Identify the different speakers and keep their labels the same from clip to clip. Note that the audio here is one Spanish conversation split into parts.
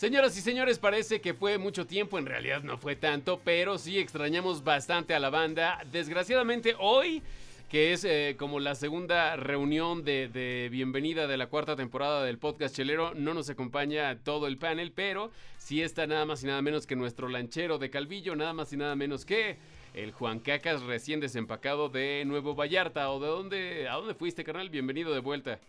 Speaker 1: Señoras y señores, parece que fue mucho tiempo, en realidad no fue tanto, pero sí extrañamos bastante a la banda. Desgraciadamente hoy, que es eh, como la segunda reunión de, bienvenida de la cuarta temporada del podcast Chelero, no nos acompaña todo el panel, pero sí está nada más y nada menos que nuestro lanchero de Calvillo, nada más y nada menos que el Juan Cacas recién desempacado de Nuevo Vallarta. ¿O de dónde, a dónde fuiste, carnal? Bienvenido de vuelta.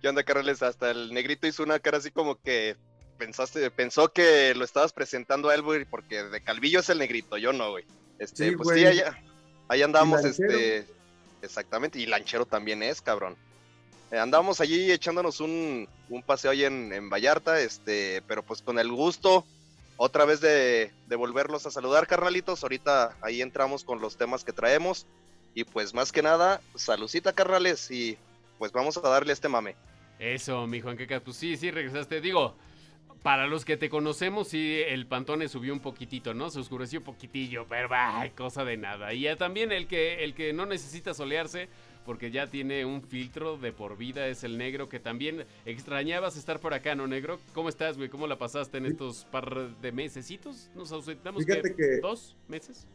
Speaker 2: ¿Qué onda, carnales? Hasta el negrito hizo una cara así como que pensaste, pensó que lo estabas presentando a él, güey, porque de Calvillo es el negrito, yo no, güey. Este, pues sí, allá, ahí andamos, este, exactamente, y Lanchero también es, cabrón. Eh, andamos allí echándonos un, un paseo ahí en, en, Vallarta, este, pero pues con el gusto otra vez de, de volverlos a saludar, carnalitos. Ahorita ahí entramos con los temas que traemos. Y pues más que nada, saludcita, carnales, y pues vamos a darle este mame.
Speaker 1: Eso, mi Juan Quecas, pues sí, sí, regresaste. Digo, para los que te conocemos, sí, el Pantone subió un poquitito, ¿no? Se oscureció un poquitillo, pero bah, cosa de nada. Y ya también el que, el que no necesita solearse, porque ya tiene un filtro de por vida, es el negro, que también extrañabas estar por acá, ¿no, negro? ¿Cómo estás, güey? ¿Cómo la pasaste en estos par de mesecitos? ¿Nos ausentamos
Speaker 3: Fíjate que,
Speaker 1: dos meses?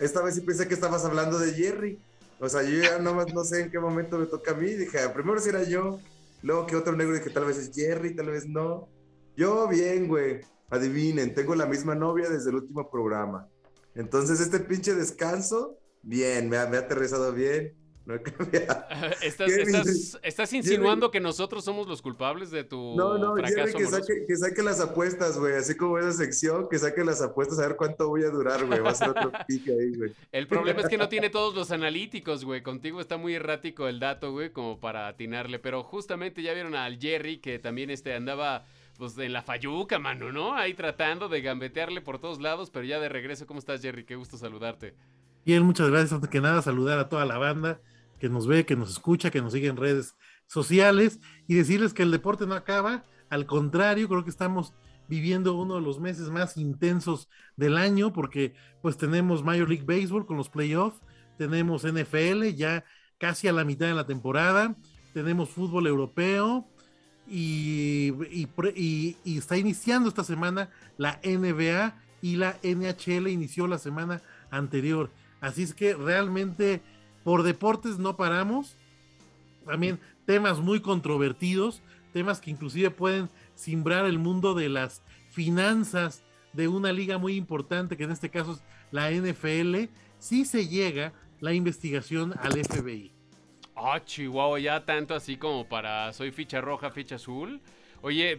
Speaker 3: Esta vez sí pensé que estabas hablando de Jerry. O sea, yo ya nomás no sé en qué momento me toca a mí. Dije, ah, primero si era yo, luego que otro negro dije, tal vez es Jerry, tal vez no. Yo bien, güey. Adivinen, tengo la misma novia desde el último programa. Entonces, este pinche descanso, bien, me ha, me ha aterrizado bien. No he cambiado.
Speaker 1: ¿Estás, estás, insinuando que nosotros somos los culpables de tu no, no, fracaso
Speaker 3: que saque, que saque, las apuestas, güey. Así como esa sección, que saque las apuestas a ver cuánto voy a durar, güey. Va a ser otro pique ahí, güey.
Speaker 1: El problema es que no tiene todos los analíticos, güey. Contigo está muy errático el dato, güey, como para atinarle. Pero justamente ya vieron al Jerry que también este andaba pues en la fayuca, mano, ¿no? Ahí tratando de gambetearle por todos lados, pero ya de regreso, ¿cómo estás, Jerry? Qué gusto saludarte.
Speaker 4: Bien, muchas gracias. Antes que nada, saludar a toda la banda que nos ve, que nos escucha, que nos sigue en redes sociales y decirles que el deporte no acaba. Al contrario, creo que estamos viviendo uno de los meses más intensos del año porque pues tenemos Major League Baseball con los playoffs, tenemos NFL ya casi a la mitad de la temporada, tenemos fútbol europeo, y, está iniciando esta semana la NBA y la NHL inició la semana anterior. Así es que realmente por deportes no paramos. También temas muy controvertidos, temas que inclusive pueden simbrar el mundo de las finanzas de una liga muy importante, que en este caso es la NFL, si se llega la investigación al FBI.
Speaker 1: Ah, Chihuahua, ya tanto así como para soy ficha roja, ficha azul. Oye,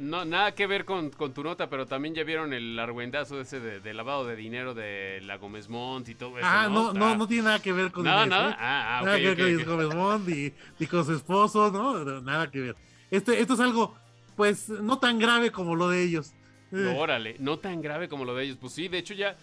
Speaker 1: no, nada que ver con, tu nota, pero también ya vieron el argüendazo ese de, lavado de dinero de la Gómez Montt y todo eso.
Speaker 4: Ah, no, no, no, tiene nada que ver con
Speaker 1: nada. Nada, ah, ah, nada que ver
Speaker 4: con Gómez Montt y, con su esposo, ¿no? Nada que ver. Este, esto es algo, pues, no tan grave como lo de ellos.
Speaker 1: órale, no tan grave como lo de ellos. Pues sí, de hecho ya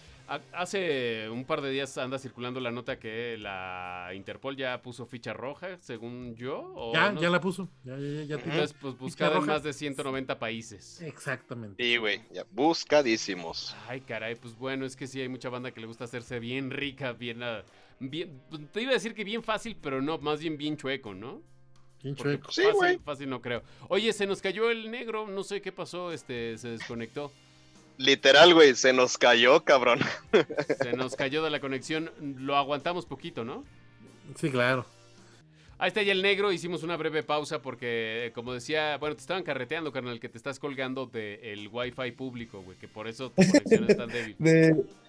Speaker 1: Hace un par de días anda circulando la nota que la Interpol ya puso ficha roja, según yo.
Speaker 4: ya, ya la puso. Ya,
Speaker 1: Entonces, pues buscada en más de 190 países.
Speaker 4: Exactamente.
Speaker 2: Sí, güey, ya buscadísimos.
Speaker 1: Ay, caray, pues bueno, es que sí hay mucha banda que le gusta hacerse bien rica, bien, ah, bien te iba a decir que bien fácil, pero no, más bien bien chueco, ¿no?
Speaker 4: Bien chueco.
Speaker 2: sí, güey.
Speaker 1: Fácil no creo. Oye, se nos cayó el negro, no sé qué pasó, este, se desconectó.
Speaker 2: Literal, güey, se nos cayó, cabrón.
Speaker 1: Se nos cayó de la conexión. Lo aguantamos poquito, ¿no?
Speaker 4: Sí, claro.
Speaker 1: Ahí está ya el negro, hicimos una breve pausa porque, como decía, bueno, te estaban carreteando, carnal, que te estás colgando del wifi público, güey, que por eso tu conexión es tan débil.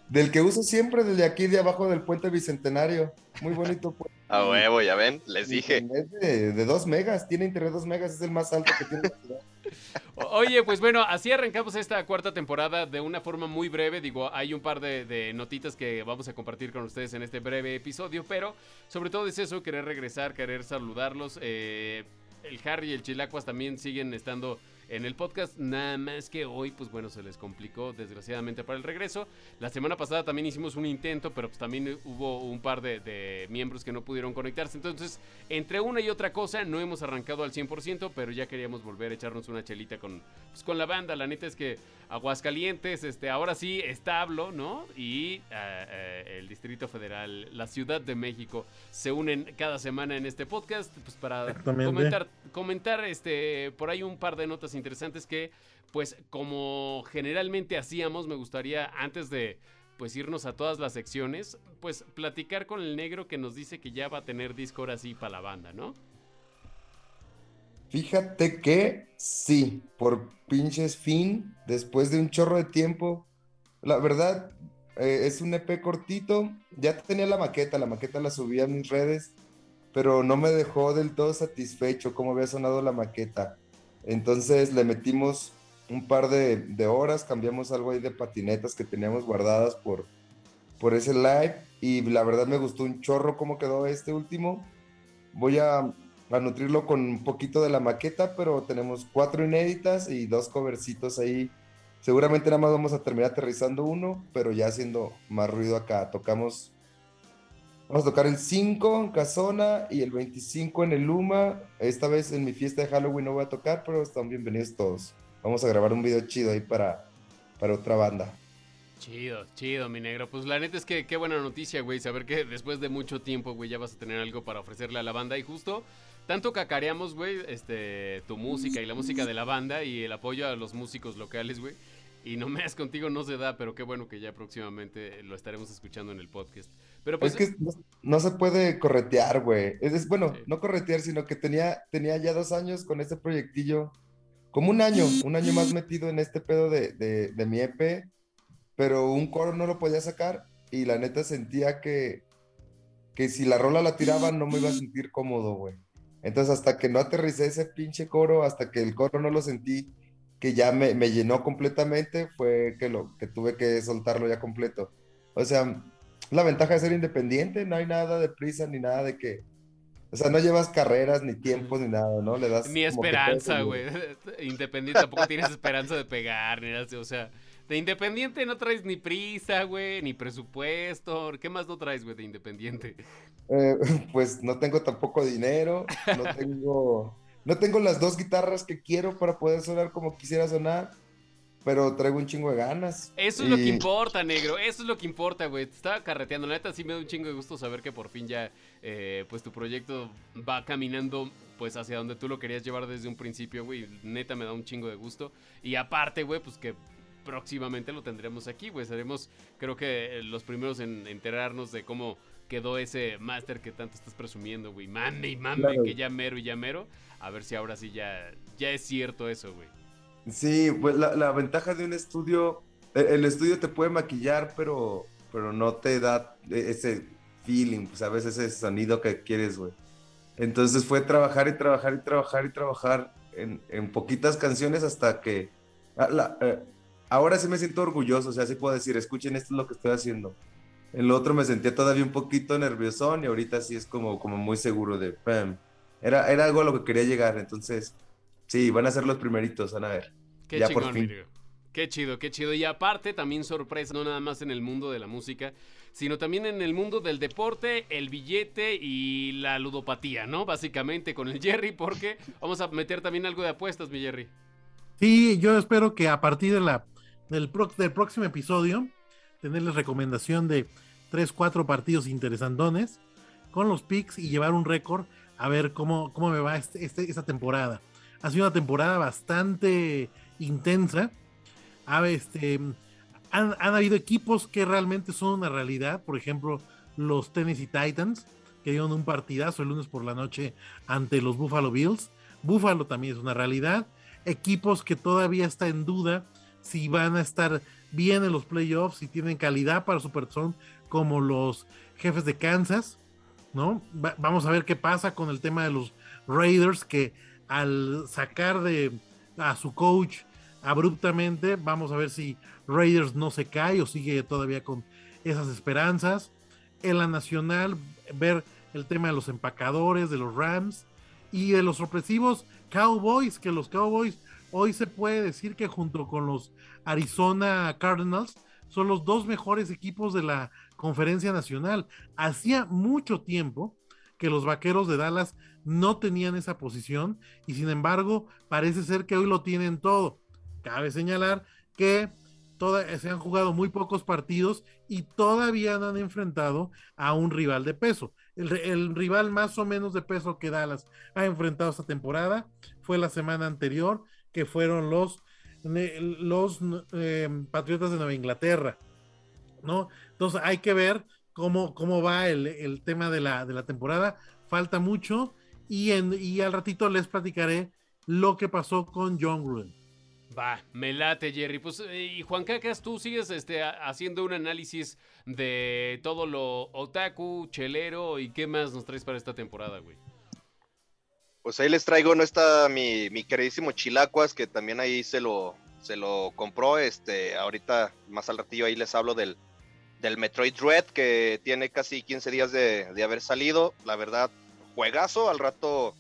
Speaker 3: Del que uso siempre desde aquí de abajo del puente Bicentenario. Muy bonito puente.
Speaker 2: A huevo, ya ven, les dije.
Speaker 3: De, de dos megas, tiene internet dos megas, es el más alto que tiene la ciudad.
Speaker 1: Oye, pues bueno, así arrancamos esta cuarta temporada de una forma muy breve. Digo, hay un par de, notitas que vamos a compartir con ustedes en este breve episodio, pero sobre todo es eso, querer regresar, querer saludarlos. Eh, el Harry y el Chilacuas también siguen estando en el podcast. Nada más que hoy, pues bueno, se les complicó desgraciadamente para el regreso. La semana pasada también hicimos un intento, pero pues también hubo un par de, miembros que no pudieron conectarse. Entonces, entre una y otra cosa, no hemos arrancado al 100%, pero ya queríamos volver a echarnos una chelita con, pues, con la banda. La neta es que Aguascalientes, este, ahora sí, establo, ¿no? Y eh, el Distrito Federal, la Ciudad de México, se unen cada semana en este podcast, pues para comentar, comentar este, por ahí un par de notas interesantes que, pues, como generalmente hacíamos, me gustaría, antes de pues irnos a todas las secciones, pues platicar con el negro que nos dice que ya va a tener disco ahora sí para la banda, ¿no?
Speaker 3: Fíjate que sí, por pinches fin, después de un chorro de tiempo, la verdad eh, es un EP cortito, ya tenía la maqueta, la maqueta la subí a mis redes, pero no me dejó del todo satisfecho cómo había sonado la maqueta. Entonces le metimos un par de, horas, cambiamos algo ahí de patinetas que teníamos guardadas por, por ese live y la verdad me gustó un chorro cómo quedó este último. Voy a, a nutrirlo con un poquito de la maqueta, pero tenemos cuatro inéditas y dos covercitos ahí. Seguramente nada más vamos a terminar aterrizando uno, pero ya haciendo más ruido acá. Tocamos, vamos a tocar el 5 en Casona y el 25 en el Luma. Esta vez en mi fiesta de Halloween no voy a tocar, pero están bienvenidos todos. Vamos a grabar un video chido ahí para, para otra banda.
Speaker 1: Chido, chido, mi negro. Pues la neta es que qué buena noticia, güey. Saber que después de mucho tiempo, güey, ya vas a tener algo para ofrecerle a la banda. Y justo, tanto cacareamos, güey, este, tu música y la música de la banda y el apoyo a los músicos locales, güey. Y no me das contigo no se da, pero qué bueno que ya próximamente lo estaremos escuchando en el podcast. Pero pues,
Speaker 3: es que no, se puede corretear, güey. Es, bueno, no corretear, sino que tenía, tenía ya dos años con este proyectillo como un año, un año más metido en este pedo de, de, mi EP, pero un coro no lo podía sacar y la neta sentía que, que si la rola la tiraba no me iba a sentir cómodo, güey. Entonces hasta que no aterricé ese pinche coro, hasta que el coro no lo sentí, que ya me, me llenó completamente, fue que, lo, que tuve que soltarlo ya completo. O sea, la ventaja de ser independiente, no hay nada de prisa ni nada de que o sea, no llevas carreras, ni tiempos, ni nada, ¿no? Le das.
Speaker 1: Ni esperanza, güey. Independiente tampoco tienes esperanza de pegar, ni nada. O sea, de independiente no traes ni prisa, güey, ni presupuesto. ¿Qué más no traes, güey, de independiente?
Speaker 3: Eh, pues no tengo tampoco dinero. No tengo. No tengo las dos guitarras que quiero para poder sonar como quisiera sonar pero traigo un chingo de ganas.
Speaker 1: Eso es lo que importa, negro. Eso es lo que importa, güey. Te estaba carreteando. La neta, sí me da un chingo de gusto saber que por fin ya, eh, pues tu proyecto va caminando, pues hacia donde tú lo querías llevar desde un principio, güey. Neta, me da un chingo de gusto. Y aparte, güey, pues que próximamente lo tendremos aquí, güey. Seremos, creo que, los primeros en enterarnos de cómo quedó ese máster que tanto estás presumiendo, güey. Mame y mame, que ya mero y ya mero. A ver si ahora sí ya, ya es cierto eso, güey.
Speaker 3: Sí, pues la, ventaja de un estudio, e, el estudio te puede maquillar, pero, pero no te da e, ese feeling, pues a veces ese sonido que quieres, güey. Entonces fue trabajar y trabajar y trabajar y trabajar en, poquitas canciones hasta que... Ah, eh, ahora sí me siento orgulloso, o sea, sí puedo decir, escuchen, esto es lo que estoy haciendo. En lo otro me sentía todavía un poquito nerviosón y ahorita sí es como, como muy seguro de... Era, era algo a lo que quería llegar, entonces Sí, van a ser los primeritos, van a ver.
Speaker 1: Qué chingón, Qué chido, qué chido. Y aparte, también sorpresa, no nada más en el mundo de la música, sino también en el mundo del deporte, el billete y la ludopatía, ¿no? Básicamente con el Jerry, porque vamos a meter también algo de apuestas, mi Jerry.
Speaker 4: Sí, yo espero que a partir de la, del, del próximo episodio, tenerles recomendación de tres, cuatro partidos interesantones con los picks y llevar un récord a ver cómo, cómo me va este, este, esta temporada ha sido una temporada bastante intensa. este, han, habido equipos que realmente son una realidad. Por ejemplo, los Tennessee Titans, que dieron un partidazo el lunes por la noche ante los Buffalo Bills. Buffalo también es una realidad. Equipos que todavía está en duda si van a estar bien en los playoffs, si tienen calidad para su persona, como los jefes de Kansas, ¿no? vamos a ver qué pasa con el tema de los Raiders, que al sacar de a su coach abruptamente, vamos a ver si Raiders no se cae o sigue todavía con esas esperanzas. En la nacional, ver el tema de los empacadores, de los Rams y de los sorpresivos Cowboys, que los Cowboys hoy se puede decir que junto con los Arizona Cardinals son los dos mejores equipos de la conferencia nacional. Hacía mucho tiempo que los vaqueros de Dallas no tenían esa posición y sin embargo parece ser que hoy lo tienen todo. Cabe señalar que toda, se han jugado muy pocos partidos y todavía no han enfrentado a un rival de peso. El, el, rival más o menos de peso que Dallas ha enfrentado esta temporada fue la semana anterior, que fueron los, los em, Patriotas de Nueva Inglaterra, ¿no? Entonces hay que ver cómo, cómo va el, tema de la, de la temporada, falta mucho y, en, y al ratito les platicaré lo que pasó con John Gruden.
Speaker 1: Va, me late, Jerry. Pues, eh, y Juan Cacas, tú sigues este, haciendo un análisis de todo lo otaku, chelero y qué más nos traes para esta temporada, güey.
Speaker 2: Pues ahí les traigo, no está mi, mi queridísimo Chilacuas, que también ahí se lo, se lo compró. Este, ahorita, más al ratillo, ahí les hablo del, del Metroid Red, que tiene casi 15 días de, de haber salido. La verdad, juegazo. Al rato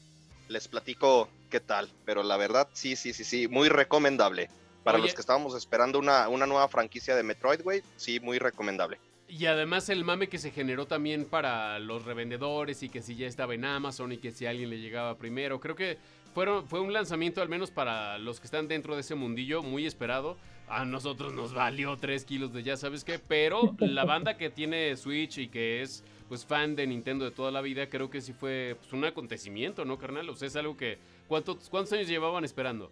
Speaker 2: les platico qué tal, pero la verdad, sí, sí, sí, sí, muy recomendable. Para los que estábamos esperando una, una nueva franquicia de Metroid, güey, sí, muy recomendable.
Speaker 1: Y además el mame que se generó también para los revendedores y que si ya estaba en Amazon y que si alguien le llegaba primero. Creo que fueron, fue un lanzamiento al menos para los que están dentro de ese mundillo muy esperado. A nosotros nos valió 3 kilos de ya sabes qué, pero la banda que tiene Switch y que es pues fan de Nintendo de toda la vida, creo que sí fue pues, un acontecimiento, ¿no, carnal? O sea, es algo que... ¿Cuántos, cuántos años llevaban esperando?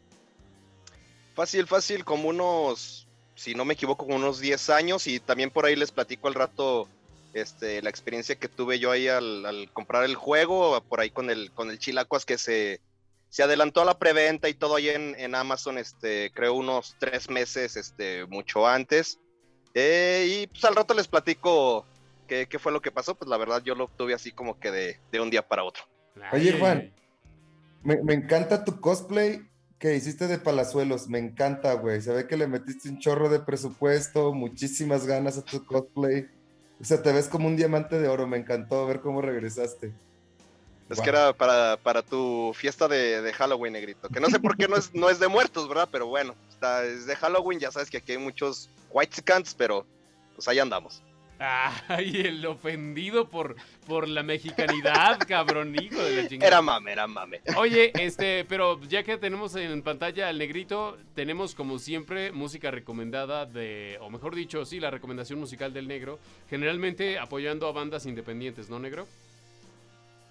Speaker 2: Fácil, fácil, como unos, si no me equivoco, como unos 10 años y también por ahí les platico al rato este, la experiencia que tuve yo ahí al, comprar el juego, por ahí con el, con el Chilacuas que se, se adelantó a la preventa y todo ahí en, en Amazon, este, creo unos tres meses, este, mucho antes. Eh, y pues al rato les platico qué, fue lo que pasó, pues la verdad yo lo tuve así como que de, un día para otro.
Speaker 3: Oye, Juan, me, encanta tu cosplay que hiciste de Palazuelos, me encanta, güey. Se ve que le metiste un chorro de presupuesto, muchísimas ganas a tu cosplay. O sea, te ves como un diamante de oro, me encantó ver cómo regresaste.
Speaker 2: Es que era para, para tu fiesta de, Halloween, negrito. Que no sé por qué no es, no es de muertos, ¿verdad? Pero bueno, está, es de Halloween, ya sabes que aquí hay muchos white scans, pero pues ahí andamos.
Speaker 1: Ay, el ofendido por, por la mexicanidad, cabrón, hijo de la chingada.
Speaker 2: Era mame, era mame.
Speaker 1: Oye, este, pero ya que tenemos en pantalla al negrito, tenemos como siempre música recomendada de, o mejor dicho, sí, la recomendación musical del negro, generalmente apoyando a bandas independientes, ¿no, negro?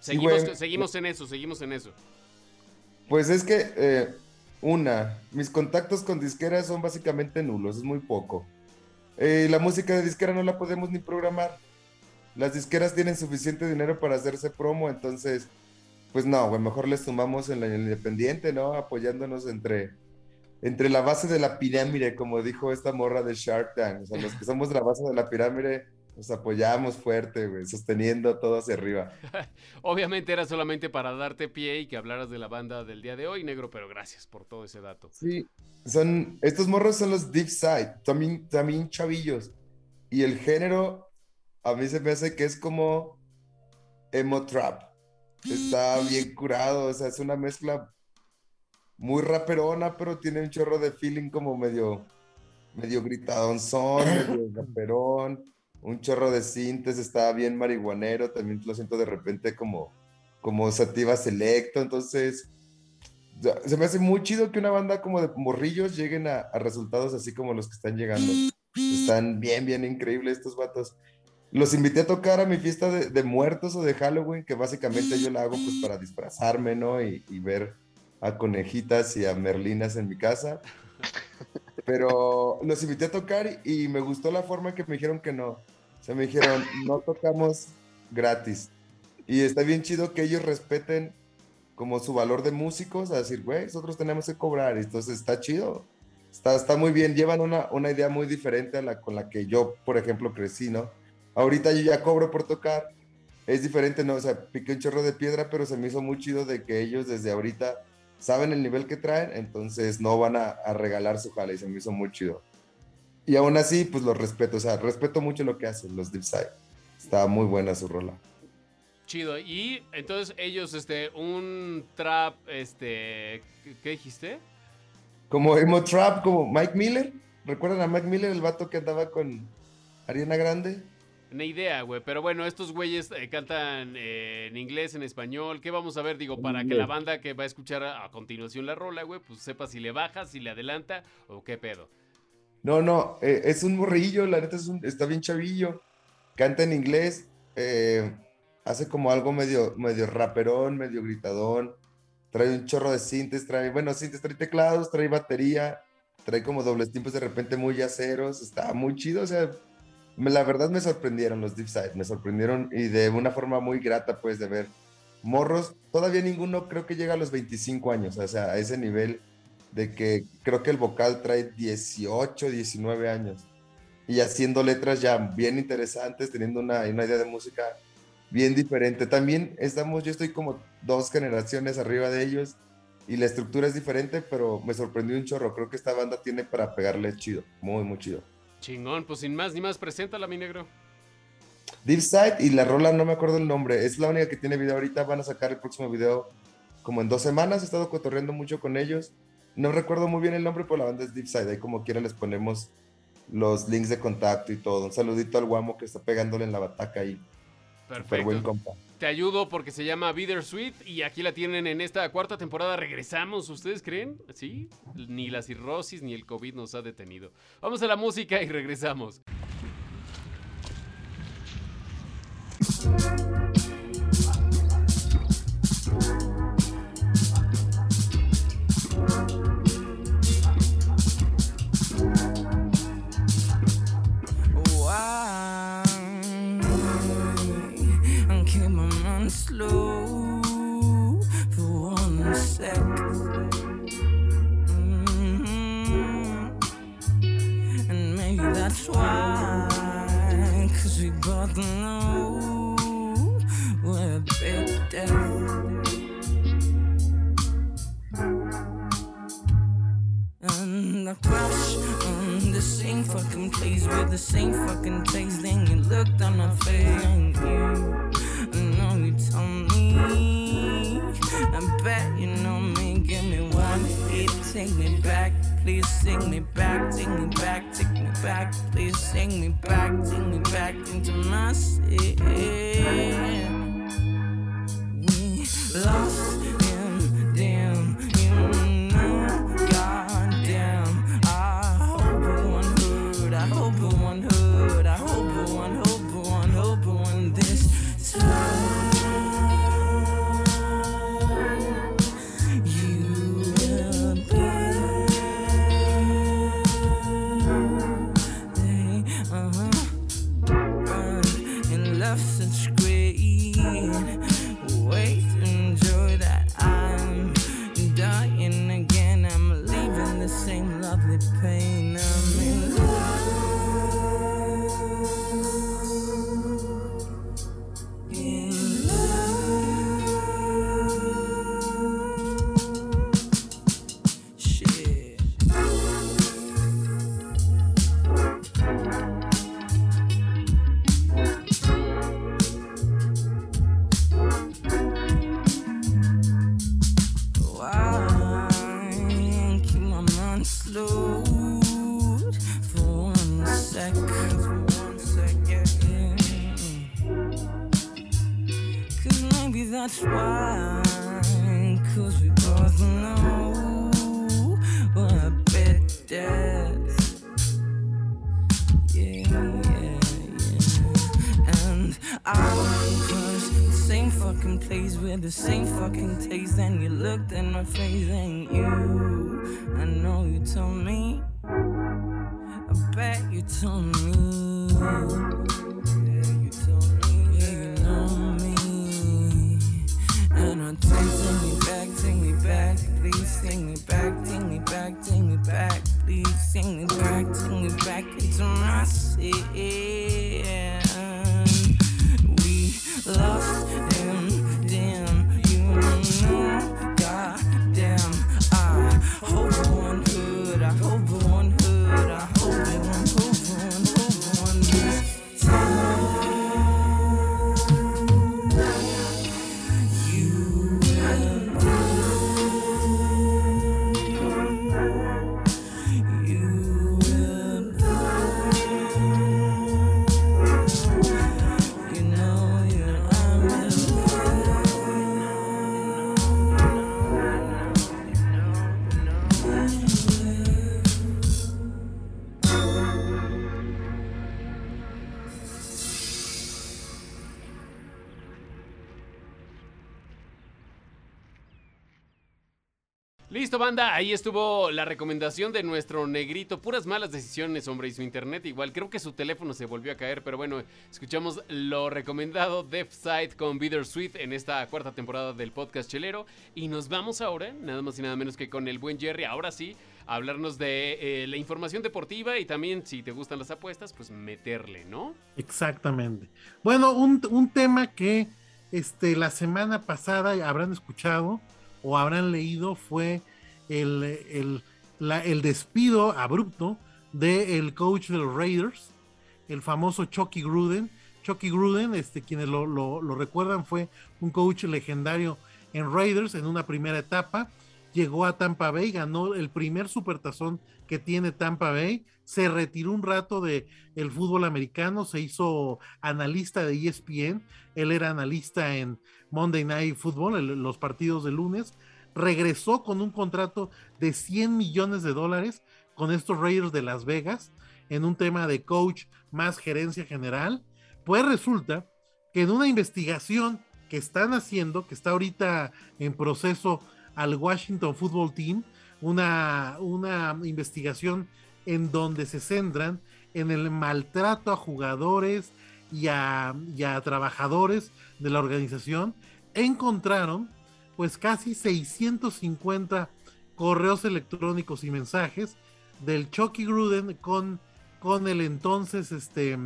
Speaker 1: Seguimos, seguimos en eso, seguimos en eso.
Speaker 3: Pues es que, eh, una, mis contactos con disqueras son básicamente nulos, es muy poco. Eh, la música de disquera no la podemos ni programar. Las disqueras tienen suficiente dinero para hacerse promo, entonces, pues no, mejor les sumamos en la independiente, ¿no? Apoyándonos entre, entre la base de la pirámide, como dijo esta morra de Shark Tank. O sea, los que somos la base de la pirámide, nos apoyamos fuerte, güey, sosteniendo todo hacia arriba.
Speaker 1: Obviamente era solamente para darte pie y que hablaras de la banda del día de hoy, negro, pero gracias por todo ese dato.
Speaker 3: Sí, son, estos morros son los Deep Side, también, también chavillos. Y el género, a mí se me hace que es como emo trap. Está bien curado, o sea, es una mezcla muy raperona, pero tiene un chorro de feeling como medio, medio gritadonzón, medio raperón, un chorro de sintes, está bien marihuanero, también lo siento de repente como, como sativa selecto, entonces se me hace muy chido que una banda como de morrillos lleguen a, resultados así como los que están llegando. Están bien, bien increíbles estos vatos. Los invité a tocar a mi fiesta de, muertos o de Halloween, que básicamente yo la hago pues para disfrazarme, ¿no? Y, ver a conejitas y a merlinas en mi casa. Pero los invité a tocar y, me gustó la forma que me dijeron que no. Sea, me dijeron, no tocamos gratis. Y está bien chido que ellos respeten como su valor de músicos a decir, güey, nosotros tenemos que cobrar. Entonces está chido. Está, está muy bien. Llevan una, una idea muy diferente a la con la que yo, por ejemplo, crecí, ¿no? Ahorita yo ya cobro por tocar. Es diferente, ¿no? O sea, piqué un chorro de piedra, pero se me hizo muy chido de que ellos desde ahorita saben el nivel que traen, entonces no van a, a regalar su jale y se me hizo muy chido. Y aún así, pues los respeto, o sea, respeto mucho lo que hacen los Deep Side. Está muy buena su rola.
Speaker 1: Chido. Y entonces ellos, este, un trap, este, ¿qué dijiste?
Speaker 3: Como emo trap, como Mike Miller. ¿Recuerdan a Mike Miller, el vato que andaba con Ariana Grande?
Speaker 1: Ni idea, güey. Pero bueno, estos güeyes eh, cantan eh, en inglés, en español. ¿Qué vamos a ver? Digo, para que la banda que va a escuchar a, continuación la rola, güey, pues sepa si le baja, si le adelanta o qué pedo.
Speaker 3: No, no, eh, es un morrillo, la neta es un, está bien chavillo. Canta en inglés. Eh, hace como algo medio, medio raperón, medio gritadón. trae un chorro de sintes, trae, bueno, sintes, trae teclados, trae batería, trae como dobles tiempos de repente muy yaceros, está muy chido, o sea, la verdad me sorprendieron los Deep Side, me sorprendieron y de una forma muy grata pues de ver morros, todavía ninguno creo que llega a los 25 años, o sea, a ese nivel de que creo que el vocal trae 18, 19 años y haciendo letras ya bien interesantes, teniendo una, una idea de música bien diferente. También estamos, yo estoy como dos generaciones arriba de ellos y la estructura es diferente, pero me sorprendió un chorro. Creo que esta banda tiene para pegarle chido, muy, muy chido.
Speaker 5: Chingón, pues sin más ni más, preséntala, mi negro.
Speaker 3: Deep Side y la rola no me acuerdo el nombre, es la única que tiene video ahorita, van a sacar el próximo video como en dos semanas, he estado cotorreando mucho con ellos, no recuerdo muy bien el nombre, pero la banda es Deep Side, ahí como quiera les ponemos los links de contacto y todo, un saludito al guamo que está pegándole en la bataca ahí.
Speaker 5: Perfecto. Buen compa. Te ayudo porque se llama Bittersweet y aquí la tienen en esta cuarta temporada. Regresamos, ¿ustedes creen? ¿Sí? Ni la cirrosis ni el COVID nos ha detenido. Vamos a la música y regresamos. For one sec. Mm-hmm. And maybe that's why, cause we both know we're a bit deaf. And I crash on the same fucking place with the same fucking taste. Then you looked on my face told me. I bet you know me. Give me one hit, take me back. Please sing me back, take me back, take me back. Please sing me back, take me back into my sin. We lost same fucking taste. And you looked in my face and you, I know you told me. I bet you told me. Yeah, you told me. Yeah, you know me. And I taste, take me back, take me back, please.
Speaker 1: Take
Speaker 5: me back, take me back, take me back, please. Take me back, take me back into my city. We lost.
Speaker 1: Banda. Ahí estuvo la recomendación de nuestro negrito. Puras malas decisiones, hombre. Y su internet igual. Creo que su teléfono se volvió a caer. Pero bueno, escuchamos lo recomendado Death Side con Bittersweet en esta cuarta temporada del podcast chelero. Y nos vamos ahora, nada más y nada menos que con el buen Jerry. Ahora sí, a hablarnos de eh, la información deportiva. Y también, si te gustan las apuestas, pues meterle, ¿no?
Speaker 4: Exactamente. Bueno, un, un tema que este, la semana pasada habrán escuchado o habrán leído fue el, el, despido abrupto del coach de los Raiders, el famoso Chucky Gruden. Chucky Gruden, este, quienes lo, lo, recuerdan, fue un coach legendario en Raiders en una primera etapa. Llegó a Tampa Bay, ganó el primer supertazón que tiene Tampa Bay, se retiró un rato de el fútbol americano, se hizo analista de ESPN, él era analista en Monday Night Football, los partidos de lunes, regresó con un contrato de 100 millones de dólares con estos Raiders de Las Vegas en un tema de coach más gerencia general, pues resulta que en una investigación que están haciendo, que está ahorita en proceso al Washington Football Team, una, una investigación en donde se centran en el maltrato a jugadores y a, trabajadores de la organización, encontraron pues casi 650 correos electrónicos y mensajes del Chucky Gruden con, con el entonces este,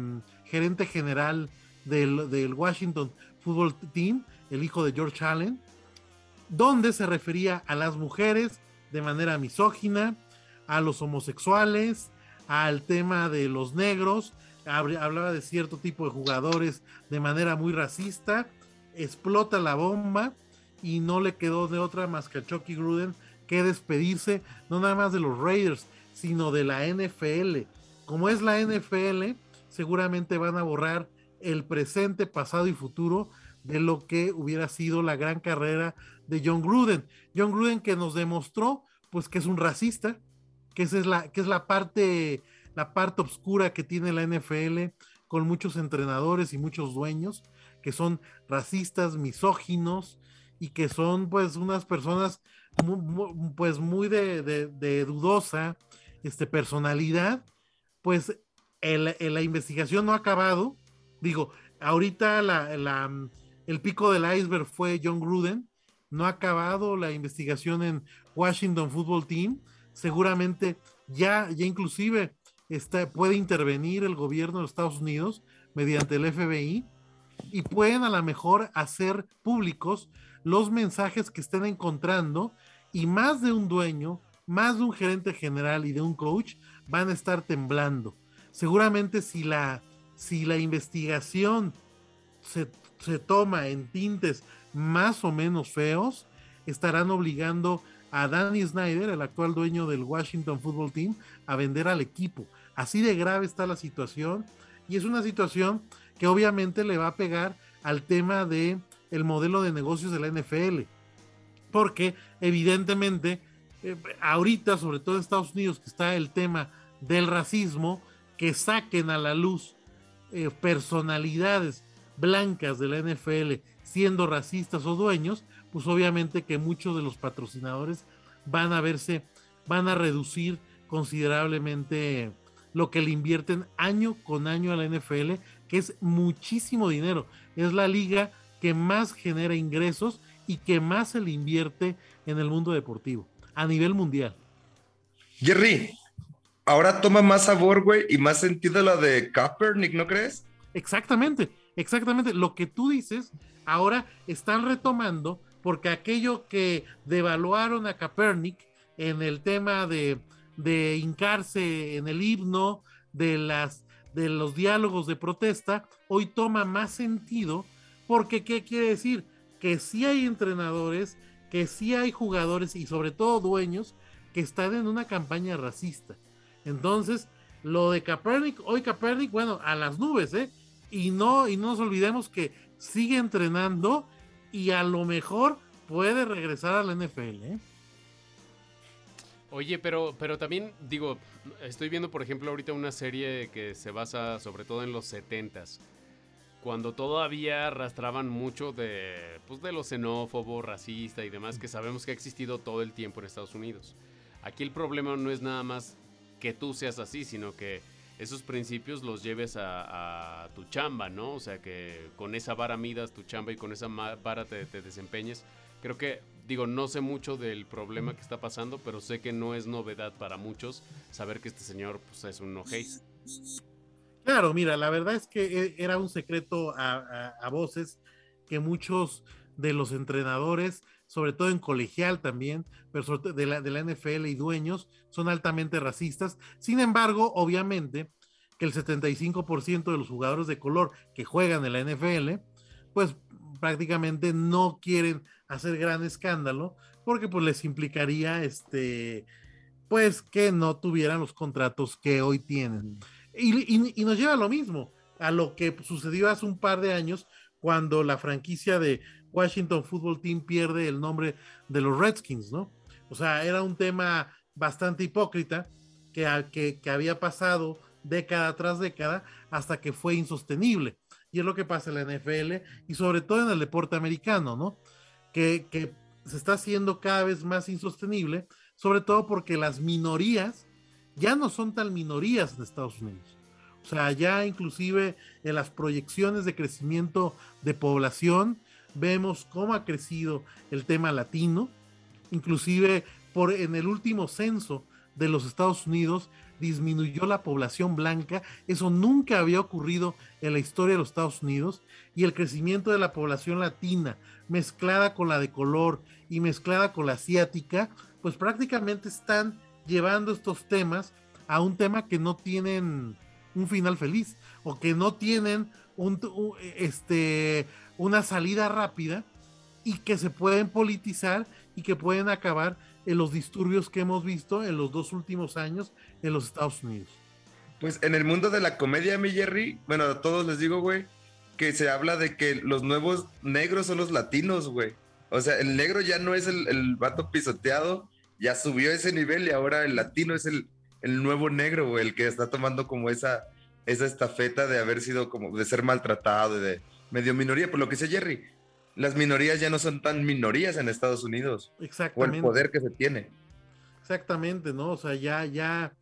Speaker 4: gerente general del, del, Washington Football Team, el hijo de George Allen, donde se refería a las mujeres de manera misógina, a los homosexuales, al tema de los negros, hablaba de cierto tipo de jugadores de manera muy racista, explota la bomba y no le quedó de otra más que a Chucky Gruden que despedirse no nada más de los Raiders, sino de la NFL. Como es la NFL, seguramente van a borrar el presente, pasado y futuro de lo que hubiera sido la gran carrera de John Gruden. John Gruden que nos demostró pues que es un racista, que esa es la, que es la parte, la parte oscura que tiene la NFL con muchos entrenadores y muchos dueños que son racistas, misóginos y que son pues unas personas pues muy de, dudosa este, personalidad, pues la investigación no ha acabado. Digo, ahorita la, el pico del iceberg fue John Gruden, no ha acabado la investigación en Washington Football Team, seguramente ya, ya inclusive está, puede intervenir el gobierno de Estados Unidos mediante el FBI y pueden a lo mejor hacer públicos los mensajes que estén encontrando y más de un dueño, más de un gerente general y de un coach van a estar temblando. Seguramente si la, si la investigación se, se toma en tintes más o menos feos, estarán obligando a Danny Snyder, el actual dueño del Washington Football Team, a vender al equipo. Así de grave está la situación y es una situación que obviamente le va a pegar al tema de el modelo de negocios de la NFL. Porque evidentemente eh, ahorita, sobre todo en Estados Unidos, que está el tema del racismo, que saquen a la luz eh, personalidades blancas de la NFL siendo racistas o dueños, pues obviamente que muchos de los patrocinadores van a verse, van a reducir considerablemente lo que le invierten año con año a la NFL, que es muchísimo dinero. Es la liga que más genera ingresos y que más se le invierte en el mundo deportivo a nivel mundial.
Speaker 3: Jerry, ahora toma más sabor, güey, y más sentido la de Kaepernick, ¿no crees?
Speaker 4: Exactamente, exactamente. Lo que tú dices, ahora están retomando porque aquello que devaluaron a Kaepernick en el tema de, de hincarse en el himno, de, las, de los diálogos de protesta, hoy toma más sentido, porque ¿qué quiere decir? Que sí hay entrenadores, que sí hay jugadores y sobre todo dueños que están en una campaña racista. Entonces, lo de Kaepernick, hoy Kaepernick, bueno, a las nubes, ¿eh? Y no, y no nos olvidemos que sigue entrenando y a lo mejor puede regresar a la NFL. ¿eh?
Speaker 1: Oye, pero, pero también digo, estoy viendo por ejemplo ahorita una serie que se basa sobre todo en los 70s. Cuando todavía arrastraban mucho de, pues, de lo xenófobo, racista y demás que sabemos que ha existido todo el tiempo en Estados Unidos. Aquí el problema no es nada más que tú seas así, sino que esos principios los lleves a, tu chamba, ¿no? O sea, que con esa vara midas tu chamba y con esa vara te, desempeñes. Creo que, digo, no sé mucho del problema que está pasando, pero sé que no es novedad para muchos saber que este señor pues, es un no
Speaker 4: Claro, mira, la verdad es que e, era un secreto a, voces que muchos de los entrenadores, sobre todo en colegial también, pero de la, de la NFL y dueños, son altamente racistas. Sin embargo, obviamente, que el 75% de los jugadores de color que juegan en la NFL, pues prácticamente no quieren hacer gran escándalo, porque pues les implicaría este, pues que no tuvieran los contratos que hoy tienen. Y, nos lleva a lo mismo, a lo que sucedió hace un par de años cuando la franquicia de Washington Football Team pierde el nombre de los Redskins, ¿no? O sea, era un tema bastante hipócrita que, que, que había pasado década tras década hasta que fue insostenible. Y es lo que pasa en la NFL y sobre todo en el deporte americano, ¿no? Que, que se está haciendo cada vez más insostenible, sobre todo porque las minorías ya no son tan minorías en Estados Unidos. O sea, ya inclusive en las proyecciones de crecimiento de población vemos cómo ha crecido el tema latino, inclusive por en el último censo de los Estados Unidos disminuyó la población blanca, eso nunca había ocurrido en la historia de los Estados Unidos. Y el crecimiento de la población latina mezclada con la de color y mezclada con la asiática, pues prácticamente están llevando estos temas a un tema que no tienen un final feliz o que no tienen un, este, una salida rápida y que se pueden politizar y que pueden acabar en los disturbios que hemos visto en los dos últimos años en los Estados Unidos.
Speaker 3: Pues en el mundo de la comedia, mi Jerry, bueno, a todos les digo, güey, que se habla de que los nuevos negros son los latinos, güey. O sea, el negro ya no es el, el vato pisoteado, ya subió ese nivel y ahora el latino es el, el nuevo negro, güey, el que está tomando como esa, esa estafeta de haber sido como, de ser maltratado, de medio minoría, por lo que sé Jerry, las minorías ya no son tan minorías en Estados Unidos.
Speaker 4: Exactamente.
Speaker 3: O el poder que se tiene.
Speaker 4: Exactamente, ¿no? O sea, ya, ya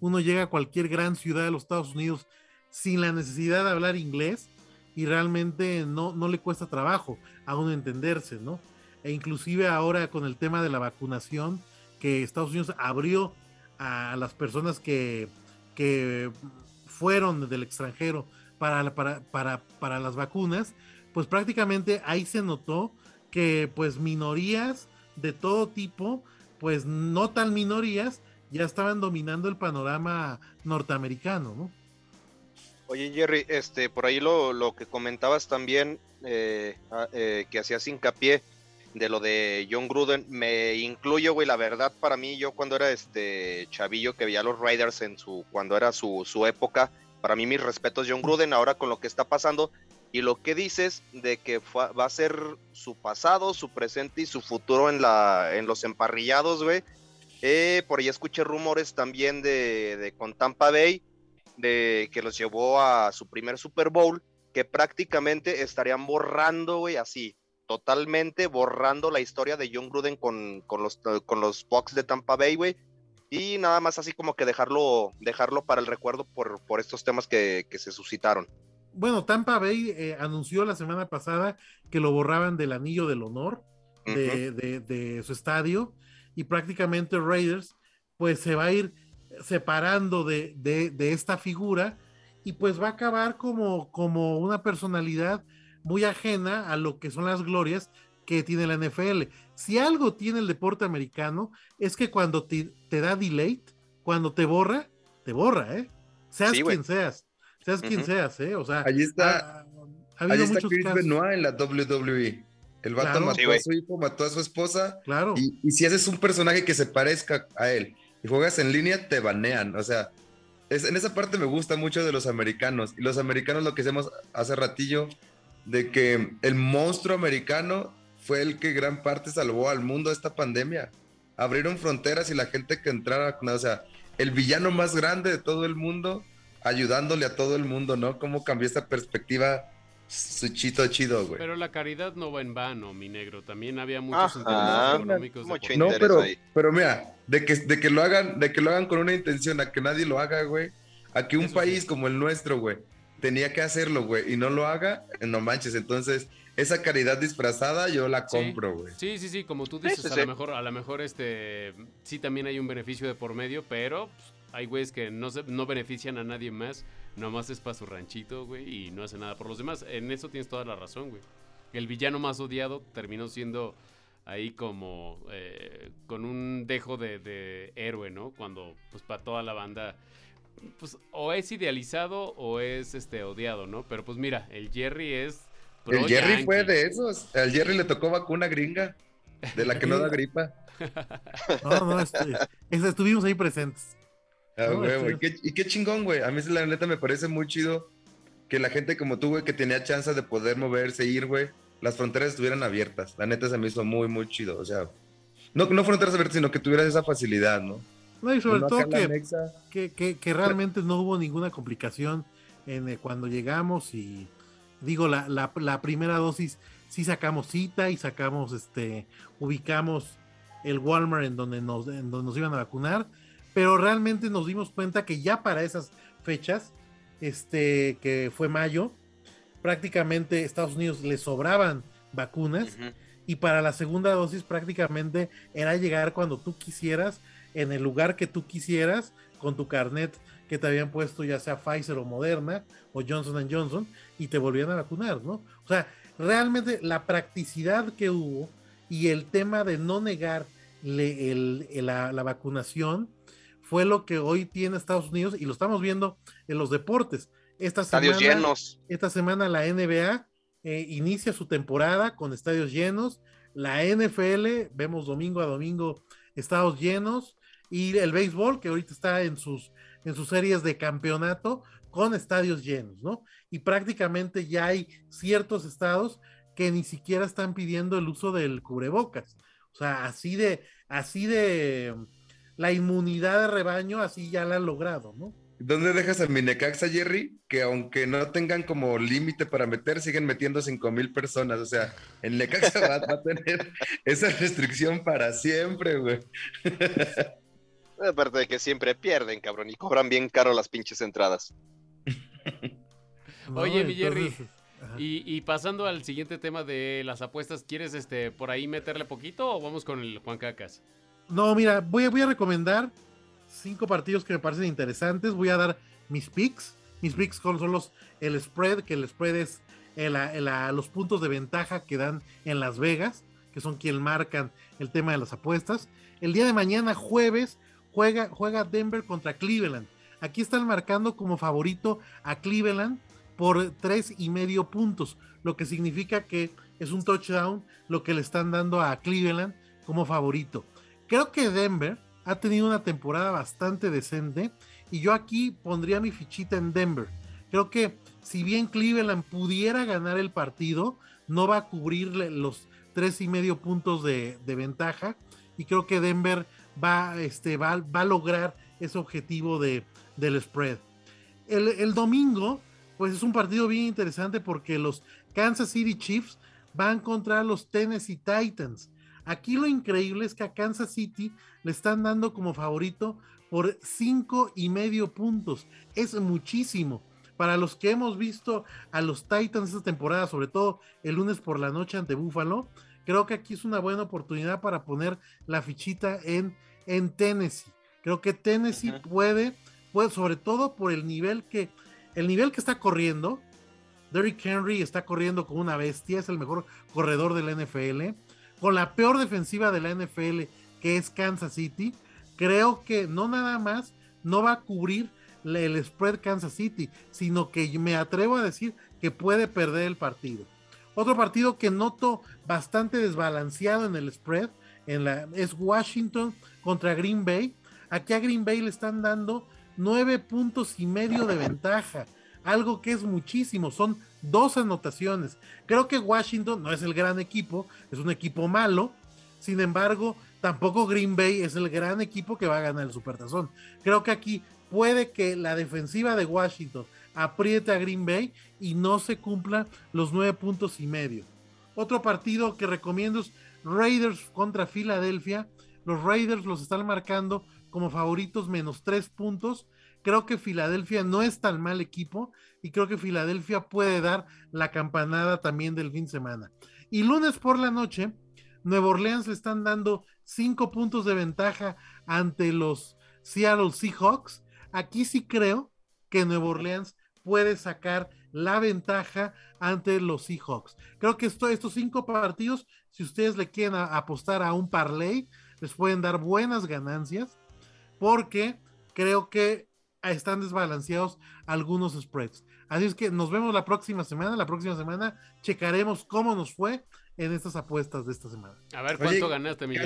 Speaker 4: uno llega a cualquier gran ciudad de los Estados Unidos sin la necesidad de hablar inglés y realmente no, no le cuesta trabajo a uno entenderse, ¿no? E inclusive ahora con el tema de la vacunación, que Estados Unidos abrió a las personas que, que fueron del extranjero para, para, para, para las vacunas, pues prácticamente ahí se notó que pues minorías de todo tipo, pues no tan minorías, ya estaban dominando el panorama norteamericano, ¿no?
Speaker 2: Oye Jerry, este, por ahí lo, lo que comentabas también, eh, ah, eh, que hacías hincapié, de lo de John Gruden, me incluyo, güey, la verdad para mí, yo cuando era este chavillo que veía a los Raiders en su, cuando era su, su época, para mí mis respetos John Gruden, ahora con lo que está pasando y lo que dices de que va a ser su pasado, su presente y su futuro en, la, en los emparrillados, güey. Eh, por ahí escuché rumores también de, de con Tampa Bay, de que los llevó a su primer Super Bowl, que prácticamente estarían borrando, güey, así, totalmente borrando la historia de John Gruden con, los, con los Bucks de Tampa Bay, güey. Y nada más así como que dejarlo, dejarlo para el recuerdo por, por estos temas que, se suscitaron.
Speaker 4: Bueno, Tampa Bay eh, anunció la semana pasada que lo borraban del anillo del honor de, su estadio y prácticamente Raiders pues se va a ir separando de, de, esta figura y pues va a acabar como, como una personalidad muy ajena a lo que son las glorias que tiene la NFL. Si algo tiene el deporte americano es que cuando te, da delay, cuando te borra, te borra, ¿eh? Seas quien seas, seas quien seas, ¿eh? O sea,
Speaker 3: allí está, ha, está Chris Benoit en la WWE. El vato mató a su hijo, mató a su esposa.
Speaker 4: Claro.
Speaker 3: Y, y, si haces un personaje que se parezca a él y juegas en línea, te banean. O sea, es, en esa parte me gusta mucho de los americanos. Y los americanos lo que hacemos hace ratillo de que el monstruo americano fue el que gran parte salvó al mundo de esta pandemia. Abrieron fronteras y la gente que entrara, o sea, el villano más grande de todo el mundo, ayudándole a todo el mundo, ¿no? Cómo cambió esta perspectiva su chito chido, güey.
Speaker 1: Pero la caridad no va en vano, mi negro. También había muchos
Speaker 2: Ajá,
Speaker 1: económicos. de
Speaker 2: mucho
Speaker 3: No, pero,
Speaker 2: ahí.
Speaker 3: pero mira, de que, de que lo hagan, de que lo hagan con una intención, a que nadie lo haga, güey. A que un
Speaker 1: Eso
Speaker 3: país
Speaker 1: sí.
Speaker 3: como el nuestro, güey, tenía que hacerlo, güey, y no lo haga, no manches. Entonces, esa caridad disfrazada yo la compro, güey.
Speaker 1: Sí, sí, sí, como tú
Speaker 2: Sí,
Speaker 1: dices,
Speaker 2: sí,
Speaker 1: a lo mejor, a lo mejor este sí también hay un beneficio de por medio, pero pues, hay güeyes que no se, no benefician a nadie más, nomás es para su ranchito, güey, y no hace nada por los demás. En eso tienes toda la razón, güey. El villano más odiado terminó siendo ahí como eh, con un dejo de, de héroe, ¿no? Cuando pues para toda la banda pues o es idealizado o es este odiado, ¿no? Pero pues mira, el Jerry es pro
Speaker 3: El Jerry fue de esos. Al Jerry le tocó vacuna gringa, de la que no da gripa.
Speaker 4: No, no, este, este, estuvimos ahí presentes.
Speaker 3: Ah,
Speaker 4: No, este-
Speaker 3: y, qué, y qué chingón, güey. A mí, la neta, me parece muy chido que la gente como tú, güey, que tenía chance de poder moverse, ir, güey, las fronteras estuvieran abiertas. La neta se me hizo muy, muy chido. O sea, no, no fronteras abiertas, sino que tuvieras esa facilidad, ¿no?
Speaker 4: No, y sobre todo que, que, que- que realmente no hubo ninguna complicación en eh, cuando llegamos y digo, la, la- la primera dosis sí sacamos cita y sacamos, este, ubicamos el Walmart en donde nos, en donde nos iban a vacunar, pero realmente nos dimos cuenta que ya para esas fechas, este, que fue mayo, prácticamente Estados Unidos le sobraban vacunas y para la segunda dosis prácticamente era llegar cuando tú quisieras, en el lugar que tú quisieras, con tu carnet que te habían puesto ya sea Pfizer o Moderna o Johnson Johnson y te volvían a vacunar, ¿no? O sea, realmente la practicidad que hubo y el tema de no negar le- el- el- la, la vacunación fue lo que hoy tiene Estados Unidos y lo estamos viendo en los deportes. Esta
Speaker 2: Estadios
Speaker 4: semana,
Speaker 2: llenos.
Speaker 4: esta semana la NBA eh, inicia su temporada con estadios llenos. La NFL, vemos domingo a domingo estados llenos. Y el béisbol, que ahorita está en sus, en sus series de campeonato con estadios llenos, ¿no? Y prácticamente ya hay ciertos estados que ni siquiera están pidiendo el uso del cubrebocas. O sea, así de, así de la inmunidad de rebaño, así ya la han logrado, ¿no?
Speaker 3: ¿Dónde dejas a mi Necaxa, Jerry? Que aunque no tengan como límite para meter, siguen metiendo 5 mil personas. O sea, el Necaxa va a tener esa restricción para siempre, güey.
Speaker 2: Aparte de que siempre pierden, cabrón, y cobran bien caro las pinches entradas.
Speaker 4: ¿no?
Speaker 1: Oye, mi Jerry. Y, y pasando al siguiente tema de las apuestas, ¿quieres este por ahí meterle poquito o vamos con el Juan Cacas?
Speaker 4: No, mira, voy, a- voy a recomendar cinco partidos que me parecen interesantes. Voy a dar mis picks. Mis picks son, son los el spread, que el spread es el- el- los puntos de ventaja que dan en Las Vegas, que son quien marcan el tema de las apuestas. El día de mañana, jueves, juega, Denver contra Cleveland. Aquí están marcando como favorito a Cleveland por tres y medio puntos, lo que significa que es un touchdown lo que le están dando a Cleveland como favorito. Creo que Denver ha tenido una temporada bastante decente y yo aquí pondría mi fichita en Denver. Creo que si bien Cleveland pudiera ganar el partido, no va a cubrirle los tres y medio puntos de ventaja y creo que Denver va, este, va, va a lograr ese objetivo de, del spread. El, el domingo, pues es un partido bien interesante porque los Kansas City Chiefs van contra los Tennessee Titans. Aquí lo increíble es que a Kansas City le están dando como favorito por cinco y medio puntos. Es muchísimo. Para los que hemos visto a los Titans esta temporada, sobre todo el lunes por la noche ante Buffalo, creo que aquí es una buena oportunidad para poner la fichita en, en Tennessee. Creo que Tennessee puede, puede, sobre todo por el nivel que, el nivel que está corriendo. Derrick Henry está corriendo como una bestia, es el mejor corredor de la NFL. Con la peor defensiva de la NFL, que es Kansas City, creo que no nada más no va a cubrir el spread Kansas City, sino que me atrevo a decir que puede perder el partido. Otro partido que noto bastante desbalanceado en el spread es Washington contra Green Bay. Aquí a Green Bay le están dando nueve puntos y medio de ventaja, algo que es muchísimo, son dos anotaciones. Creo que Washington no es el gran equipo, es un equipo malo, sin embargo, tampoco Green Bay es el gran equipo que va a ganar el Supertazón. Creo que aquí puede que la defensiva de Washington apriete a Green Bay y no se cumplan los nueve puntos y medio. Otro partido que recomiendo es Raiders contra Filadelfia. Los Raiders los están marcando como favoritos menos tres puntos. Creo que Filadelfia no es tan mal equipo y creo que Filadelfia puede dar la campanada también del fin de semana. Y lunes por la noche, Nueva Orleans le están dando cinco puntos de ventaja ante los Seattle Seahawks. Aquí sí creo que Nueva Orleans puede sacar la ventaja ante los Seahawks. Creo que estos cinco partidos, si ustedes le quieren apostar a un parlay, les pueden dar buenas ganancias porque creo que están desbalanceados algunos spreads. Así es que nos vemos la próxima semana. La próxima semana checaremos cómo nos fue en estas apuestas de esta semana.
Speaker 1: A ver cuánto ganaste, mi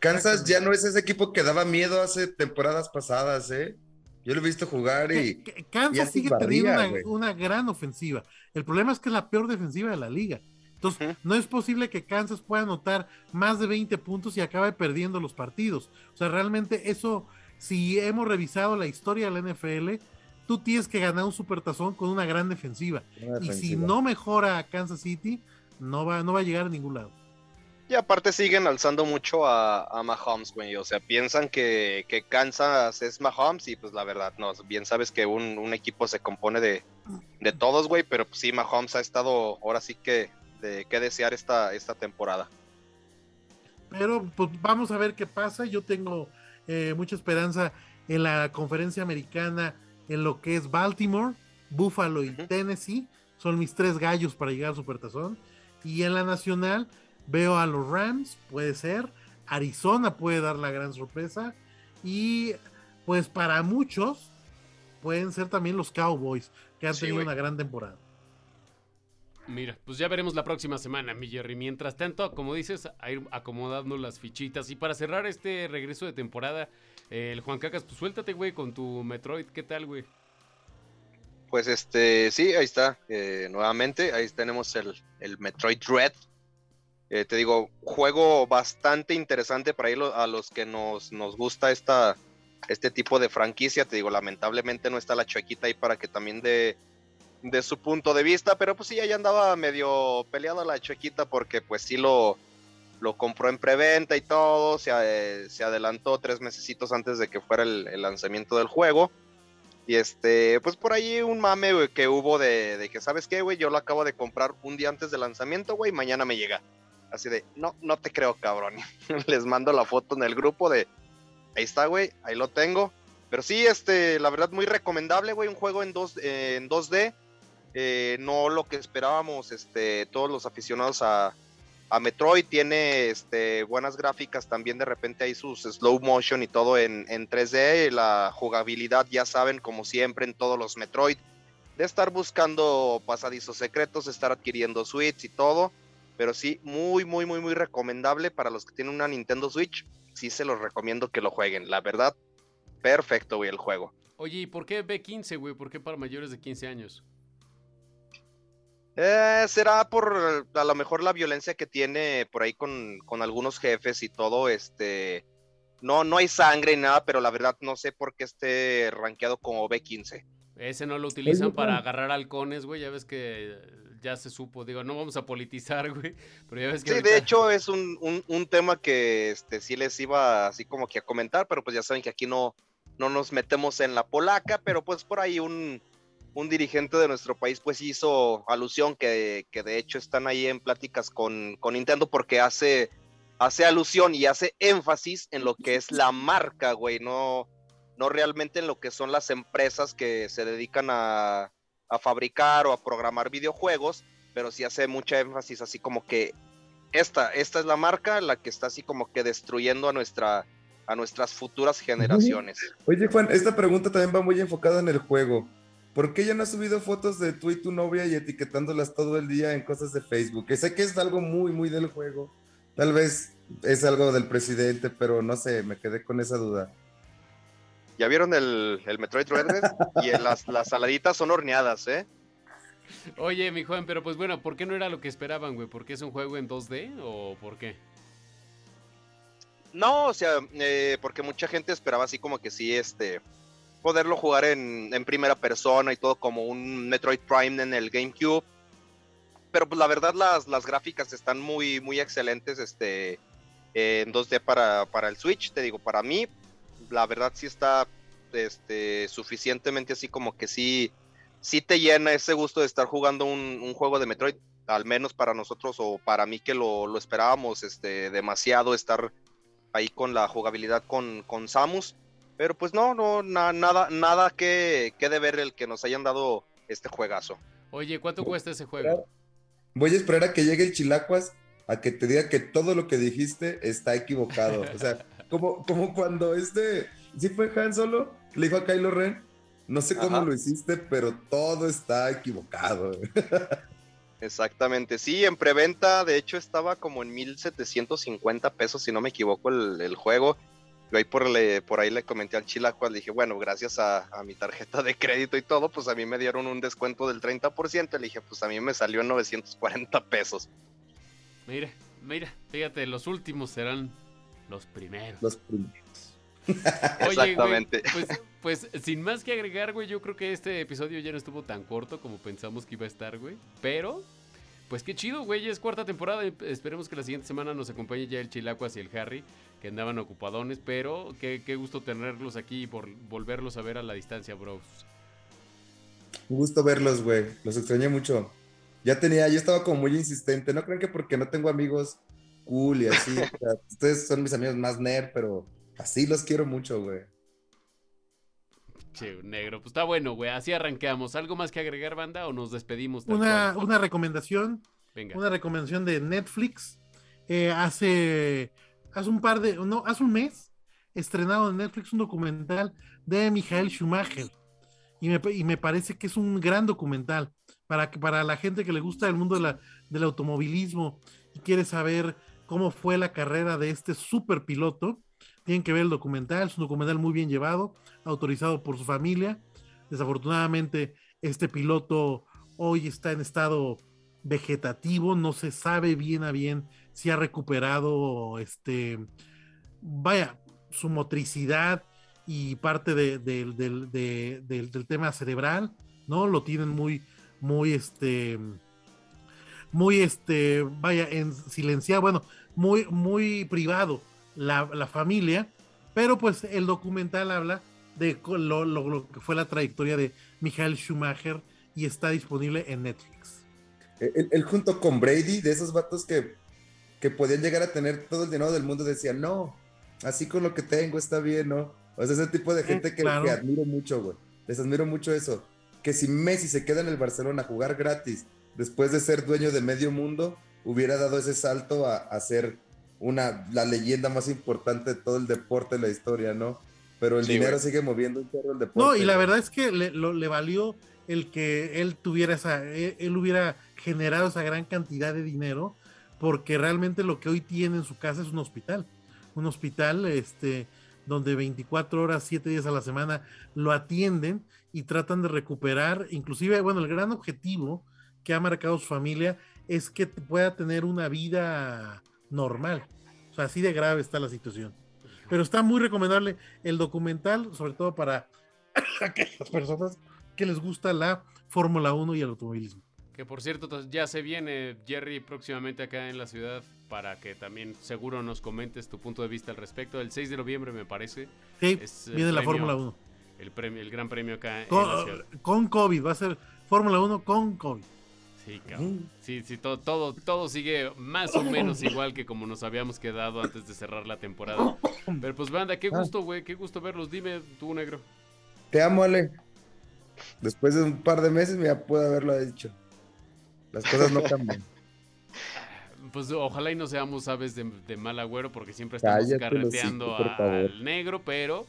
Speaker 3: Kansas ya no es ese equipo que daba miedo hace temporadas pasadas, ¿eh? Yo lo he visto jugar y.
Speaker 4: Kansas sigue teniendo una, gran ofensiva. El problema es que es la peor defensiva de la liga. Entonces, no es posible que Kansas pueda anotar más de 20 puntos y acabe perdiendo los partidos. O sea, realmente eso, si hemos revisado la historia de la NFL, tú tienes que ganar un supertazón con una gran defensiva. Y si no mejora Kansas City, no va, no va a llegar a ningún lado.
Speaker 2: Y aparte siguen alzando mucho a, Mahomes, güey. O sea, piensan que, que, Kansas es Mahomes y pues la verdad, no. Bien sabes que un, equipo se compone de, todos, güey. Pero pues, sí, Mahomes ha estado ahora sí que de qué desear esta, esta temporada.
Speaker 4: Pero pues vamos a ver qué pasa. Yo tengo eh, mucha esperanza en la conferencia americana en lo que es Baltimore, Buffalo y Tennessee. Son mis tres gallos para llegar al Supertazón. Y en la nacional Veo a los Rams, puede ser. Arizona puede dar la gran sorpresa. Y pues para muchos pueden ser también los Cowboys, que han tenido una gran temporada.
Speaker 1: Mira, pues ya veremos la próxima semana, mi Jerry. Mientras tanto, como dices, a ir acomodando las fichitas. Y para cerrar este regreso de temporada, el Juan Cacas, pues suéltate, güey, con tu Metroid. ¿Qué tal, güey?
Speaker 2: Pues este, sí, ahí está. Eh, nuevamente, ahí tenemos el, el Metroid Red. Eh, te digo, juego bastante interesante para ir a los que nos, nos gusta esta, este tipo de franquicia. Te digo, lamentablemente no está la chuequita ahí para que también de, de su punto de vista, pero pues sí, ya andaba medio peleada la chuequita porque pues sí lo, lo compró en preventa y todo, se, eh, se adelantó tres mesecitos antes de que fuera el, lanzamiento del juego. Y este, pues por ahí un mame que hubo de, de que, ¿sabes qué, güey? Yo lo acabo de comprar un día antes del lanzamiento, güey, mañana me llega. Así de, no, no te creo, cabrón. Les mando la foto en el grupo de, ahí está, güey, ahí lo tengo. Pero sí, este, la verdad, muy recomendable, güey, un juego en, dos, en 2D. Eh, no lo que esperábamos, este, todos los aficionados a, a Metroid. Tiene este, buenas gráficas, también de repente hay sus slow motion y todo en, en 3D. La jugabilidad, ya saben, como siempre en todos los Metroid, de estar buscando pasadizos secretos, estar adquiriendo suites y todo. Pero sí, muy, muy, muy, muy recomendable para los que tienen una Nintendo Switch. Sí se los recomiendo que lo jueguen. La verdad, perfecto, güey, el juego.
Speaker 1: Oye, ¿y por qué B15, güey? ¿Por qué para mayores de 15 años?
Speaker 2: Eh, será por a lo mejor la violencia que tiene por ahí con, algunos jefes y todo, este, no, no hay sangre ni nada, pero la verdad no sé por qué esté rankeado como B15.
Speaker 1: Ese no lo utilizan para agarrar halcones, güey, ya ves que ya se supo, digo, no vamos a politizar, güey, pero ya ves que...
Speaker 2: Sí, de hecho es un, un, tema que este, sí les iba así como que a comentar, pero pues ya saben que aquí no, no nos metemos en la polaca, pero pues por ahí un, un dirigente de nuestro país pues hizo alusión que, que de hecho están ahí en pláticas con, con, Nintendo porque hace, hace alusión y hace énfasis en lo que es la marca, güey, no, no realmente en lo que son las empresas que se dedican a a fabricar o a programar videojuegos, pero sí hace mucha énfasis así como que esta, esta es la marca la que está así como que destruyendo a nuestra a nuestras futuras generaciones.
Speaker 3: Oye Juan, esta pregunta también va muy enfocada en el juego. ¿Por qué ya no has subido fotos de tú y tu novia y etiquetándolas todo el día en cosas de Facebook? Que sé que es algo muy, muy del juego. Tal vez es algo del presidente, pero no sé, me quedé con esa duda.
Speaker 2: ¿Ya vieron el, Metroid Dread? y las, las saladitas son horneadas, ¿eh?
Speaker 1: Oye, mi Juan, pero pues bueno, ¿por qué no era lo que esperaban, güey? ¿Por qué es un juego en 2D o por qué?
Speaker 2: No, o sea, eh, porque mucha gente esperaba así como que sí, este, poderlo jugar en, primera persona y todo como un Metroid Prime en el GameCube. Pero pues la verdad las, las gráficas están muy, muy excelentes este, en 2D para, para el Switch. Te digo, para mí, la verdad sí está este, suficientemente así como que sí, sí te llena ese gusto de estar jugando un, un juego de Metroid, al menos para nosotros o para mí que lo, lo esperábamos este, demasiado estar ahí con la jugabilidad con, con Samus. Pero pues no, no, nada, nada que, que ver el que nos hayan dado este juegazo.
Speaker 1: Oye, ¿cuánto cuesta ese juego?
Speaker 3: Voy a esperar a que llegue el Chilacuas a que te diga que todo lo que dijiste está equivocado. O sea, como, como cuando este, ¿sí fue Han Solo? Le dijo a Kylo Ren, no sé cómo lo hiciste, pero todo está equivocado.
Speaker 2: Exactamente, sí, en preventa, de hecho estaba como en 1750 pesos, si no me equivoco, el, juego. Yo ahí por, le, por ahí le comenté al Chilacuas, le dije, bueno, gracias a, mi tarjeta de crédito y todo, pues a mí me dieron un descuento del 30%. Le dije, pues a mí me salió en 940 pesos.
Speaker 1: Mira, mira, fíjate, los últimos serán los primeros.
Speaker 3: Los primeros.
Speaker 2: Exactamente.
Speaker 1: pues, pues sin más que agregar, güey, yo creo que este episodio ya no estuvo tan corto como pensamos que iba a estar, güey. Pero, pues qué chido, güey, es cuarta temporada. Esperemos que la siguiente semana nos acompañe ya el Chilacuas y el Harry, que andaban ocupadones. Pero qué, qué gusto tenerlos aquí y por volverlos a ver a la distancia, bros.
Speaker 3: Un gusto verlos, güey. Los extrañé mucho. Ya tenía, yo estaba como muy insistente. No creen que porque no tengo amigos cool y así. ustedes son mis amigos más nerd, pero así los quiero mucho, güey.
Speaker 1: Che, negro, pues está bueno, güey. Así arranqueamos. ¿Algo más que agregar, banda, o nos despedimos?
Speaker 4: Una, una, recomendación. Venga. Una recomendación de Netflix. Eh, hace, hace un par de, no, hace un mes, estrenado en Netflix un documental de Michael Schumacher. Y me, y me parece que es un gran documental para, para la gente que le gusta el mundo de la, del automovilismo y quiere saber cómo fue la carrera de este super piloto, tienen que ver el documental, es un documental muy bien llevado, autorizado por su familia. Desafortunadamente, este piloto hoy está en estado vegetativo, no se sabe bien a bien si ha recuperado este, vaya, su motricidad y parte del tema cerebral, ¿no? Lo tienen muy, muy, este, muy, este, vaya, en silenciado, bueno, muy, muy privado la, familia, pero pues el documental habla de lo, que fue la trayectoria de Michael Schumacher y está disponible en Netflix.
Speaker 3: Él, junto con Brady, de esos vatos que, que podían llegar a tener todo el dinero del mundo, decían, no, así con lo que tengo está bien, ¿no? O sea, ese tipo de gente que, que admiro mucho, güey. Les admiro mucho eso que si Messi se queda en el Barcelona a jugar gratis después de ser dueño de medio mundo, hubiera dado ese salto a, ser una, la leyenda más importante de todo el deporte de la historia, ¿no? Pero el dinero sigue moviendo un el deporte.
Speaker 4: No, y la verdad es que le, le valió el que él tuviera esa, él, él, hubiera generado esa gran cantidad de dinero, porque realmente lo que hoy tiene en su casa es un hospital. Un hospital, este, donde 24 horas, 7 días a la semana lo atienden y tratan de recuperar, inclusive, bueno, el gran objetivo que ha marcado su familia es que pueda tener una vida normal. O sea, así de grave está la situación. Pero está muy recomendable el documental, sobre todo para aquellas personas que les gusta la Fórmula 1 y el automovilismo.
Speaker 1: Que por cierto, ya se viene Jerry próximamente acá en la ciudad para que también seguro nos comentes tu punto de vista al respecto. El 6 de noviembre me parece.
Speaker 4: Sí, viene la Fórmula 1.
Speaker 1: El, premio, el gran premio acá
Speaker 4: con,
Speaker 1: en la ciudad.
Speaker 4: Con COVID, va a ser Fórmula 1 con COVID.
Speaker 1: Sí, cabrón. Sí, sí, todo, todo, todo sigue más o menos igual que como nos habíamos quedado antes de cerrar la temporada. Pero pues banda, qué gusto, güey, qué gusto verlos. Dime tú, negro.
Speaker 3: Te amo, Ale. Después de un par de meses ya puedo haberlo dicho. Las cosas no cambian.
Speaker 1: Pues ojalá y no seamos aves de, mal agüero porque siempre estamos carreteando al negro, pero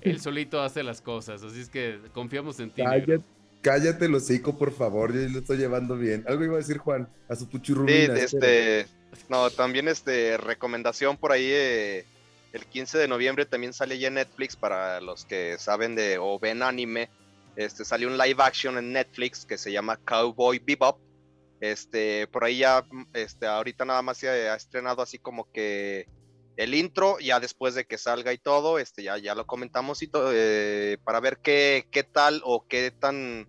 Speaker 1: él solito hace las cosas, así es que confiamos en ti.
Speaker 3: Cállate, cállate el hocico, por favor, yo lo estoy llevando bien. Algo iba a decir Juan, a su puchurrumina.
Speaker 2: Sí, este, no, también este, recomendación por ahí, eh, el 15 de noviembre también sale ya en Netflix para los que saben de o ven anime, este, salió un live action en Netflix que se llama Cowboy Bebop este, por ahí ya, este, ahorita nada más se ha estrenado así como que el intro, ya después de que salga y todo, este, ya, ya lo comentamos y todo, eh, para ver qué, qué tal o qué tan,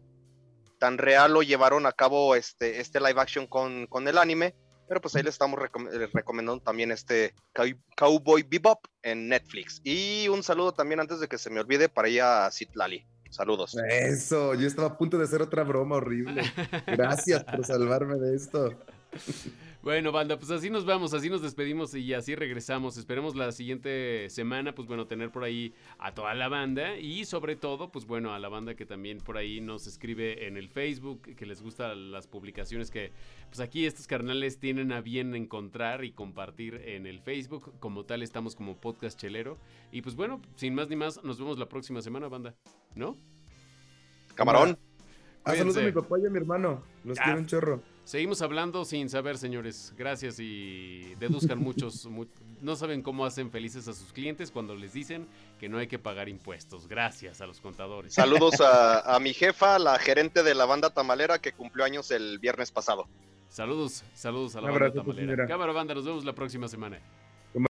Speaker 2: tan real lo llevaron a cabo este, este live action con, con el anime. Pero pues ahí le estamos recomendando también este Cowboy Bebop en Netflix. Y un saludo también antes de que se me olvide para ella a Citlali. Saludos.
Speaker 3: Eso, yo estaba a punto de hacer otra broma horrible. Gracias por salvarme de esto.
Speaker 1: Bueno, banda, pues así nos vamos, así nos despedimos y así regresamos. Esperemos la siguiente semana, pues bueno, tener por ahí a toda la banda y sobre todo, pues bueno, a la banda que también por ahí nos escribe en el Facebook, que les gustan las publicaciones que, pues aquí estos carnales tienen a bien encontrar y compartir en el Facebook. Como tal, estamos como Podcast Chelero. Y pues bueno, sin más ni más, nos vemos la próxima semana, banda, ¿no?
Speaker 2: Camarón.
Speaker 3: Ah, saludos a mi papá y a mi hermano. Los quiero un chorro.
Speaker 1: Seguimos hablando sin saber, señores. Gracias y deduzcan muchos. no saben cómo hacen felices a sus clientes cuando les dicen que no hay que pagar impuestos. Gracias a los contadores.
Speaker 2: Saludos a, mi jefa, la gerente de la banda tamalera que cumplió años el viernes pasado.
Speaker 1: Saludos, saludos a la banda tamalera. Cámara banda, nos vemos la próxima semana.